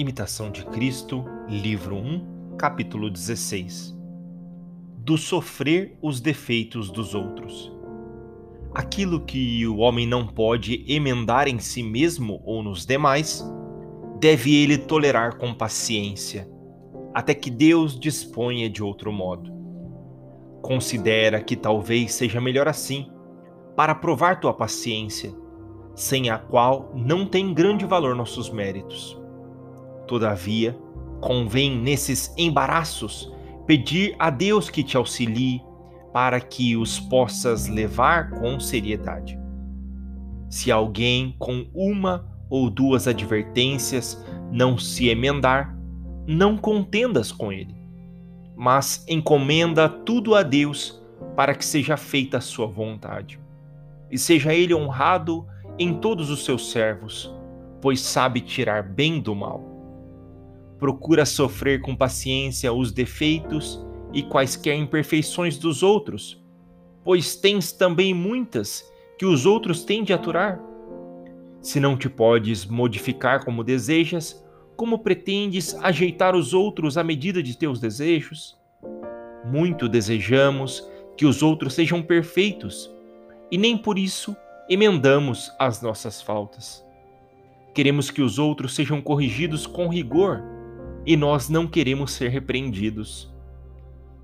Imitação de Cristo, livro 1, capítulo 16. Do sofrer os defeitos dos outros. Aquilo que o homem não pode emendar em si mesmo ou nos demais, deve ele tolerar com paciência, até que Deus disponha de outro modo. Considera que talvez seja melhor assim, para provar tua paciência, sem a qual não tem grande valor nossos méritos Todavia, convém nesses embaraços pedir a Deus que te auxilie para que os possas levar com seriedade. Se alguém com uma ou duas advertências não se emendar, não contendas com ele, mas encomenda tudo a Deus para que seja feita a sua vontade. E seja ele honrado em todos os seus servos, pois sabe tirar bem do mal procura sofrer com paciência os defeitos e quaisquer imperfeições dos outros, pois tens também muitas que os outros têm de aturar. Se não te podes modificar como desejas, como pretendes ajeitar os outros à medida de teus desejos? Muito desejamos que os outros sejam perfeitos, e nem por isso emendamos as nossas faltas. Queremos que os outros sejam corrigidos com rigor e nós não queremos ser repreendidos.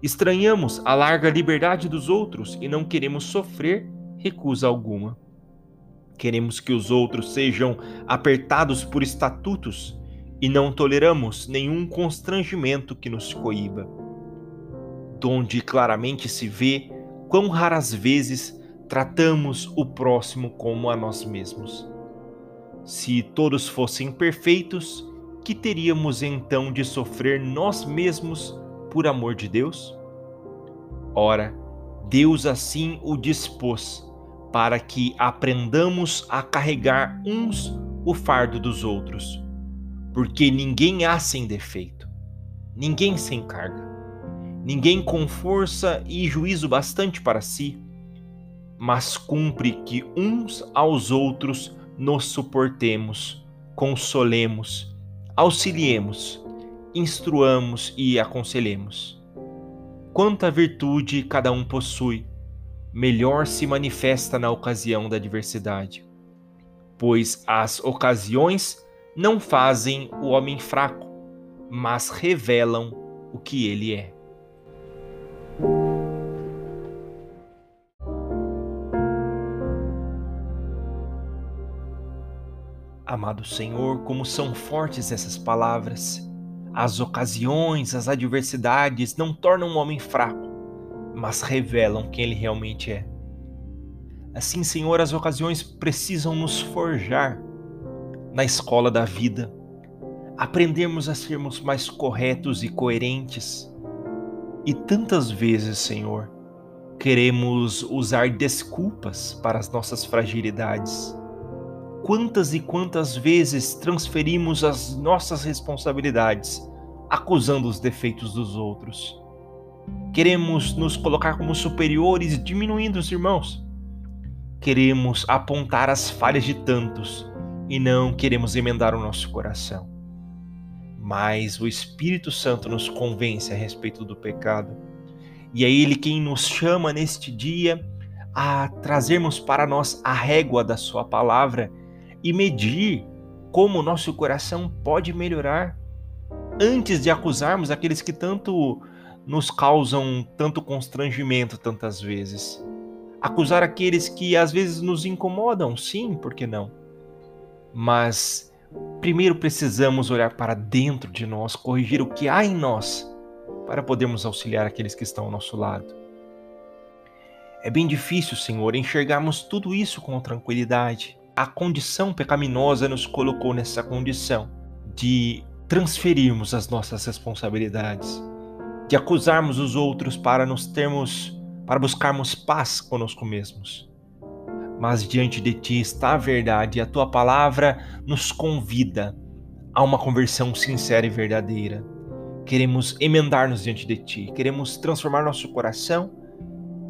Estranhamos a larga liberdade dos outros e não queremos sofrer recusa alguma. Queremos que os outros sejam apertados por estatutos e não toleramos nenhum constrangimento que nos coíba. Donde claramente se vê quão raras vezes tratamos o próximo como a nós mesmos. Se todos fossem perfeitos, que teríamos então de sofrer nós mesmos por amor de Deus? Ora, Deus assim o dispôs, para que aprendamos a carregar uns o fardo dos outros, porque ninguém há sem defeito, ninguém sem carga, ninguém com força e juízo bastante para si, mas cumpre que uns aos outros nos suportemos, consolemos auxiliemos, instruamos e aconselhemos. Quanta virtude cada um possui, melhor se manifesta na ocasião da adversidade, pois as ocasiões não fazem o homem fraco, mas revelam o que ele é. Amado Senhor, como são fortes essas palavras. As ocasiões, as adversidades não tornam o homem fraco, mas revelam quem ele realmente é. Assim, Senhor, as ocasiões precisam nos forjar na escola da vida, aprendermos a sermos mais corretos e coerentes. E tantas vezes, Senhor, queremos usar desculpas para as nossas fragilidades quantas e quantas vezes transferimos as nossas responsabilidades, acusando os defeitos dos outros. Queremos nos colocar como superiores, diminuindo os irmãos. Queremos apontar as falhas de tantos e não queremos emendar o nosso coração. Mas o Espírito Santo nos convence a respeito do pecado. E é Ele quem nos chama neste dia a trazermos para nós a régua da Sua palavra e medir como o nosso coração pode melhorar antes de acusarmos aqueles que tanto nos causam tanto constrangimento tantas vezes. Acusar aqueles que às vezes nos incomodam, sim, por que não? Mas primeiro precisamos olhar para dentro de nós, corrigir o que há em nós, para podermos auxiliar aqueles que estão ao nosso lado. É bem difícil, Senhor, enxergarmos tudo isso com tranquilidade a condição pecaminosa nos colocou nessa condição de transferirmos as nossas responsabilidades, de acusarmos os outros para nos termos, para buscarmos paz conosco mesmos. Mas diante de ti está a verdade e a tua palavra nos convida a uma conversão sincera e verdadeira. Queremos emendar-nos diante de ti, queremos transformar nosso coração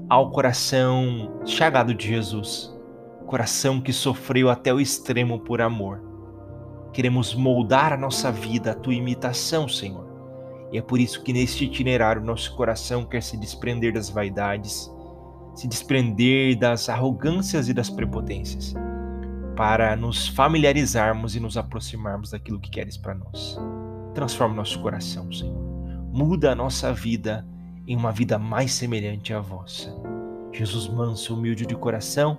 ao coração chagado de Jesus coração que sofreu até o extremo por amor. queremos moldar a nossa vida à tua imitação, Senhor. E é por isso que neste itinerário nosso coração quer se desprender das vaidades, se desprender das arrogâncias e das prepotências, para nos familiarizarmos e nos aproximarmos daquilo que queres para nós. Transforma nosso coração, Senhor. Muda a nossa vida em uma vida mais semelhante à vossa. Jesus manso, humilde de coração,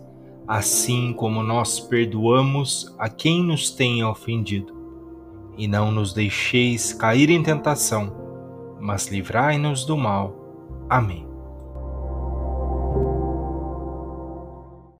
assim como nós perdoamos a quem nos tenha ofendido. E não nos deixeis cair em tentação, mas livrai-nos do mal. Amém.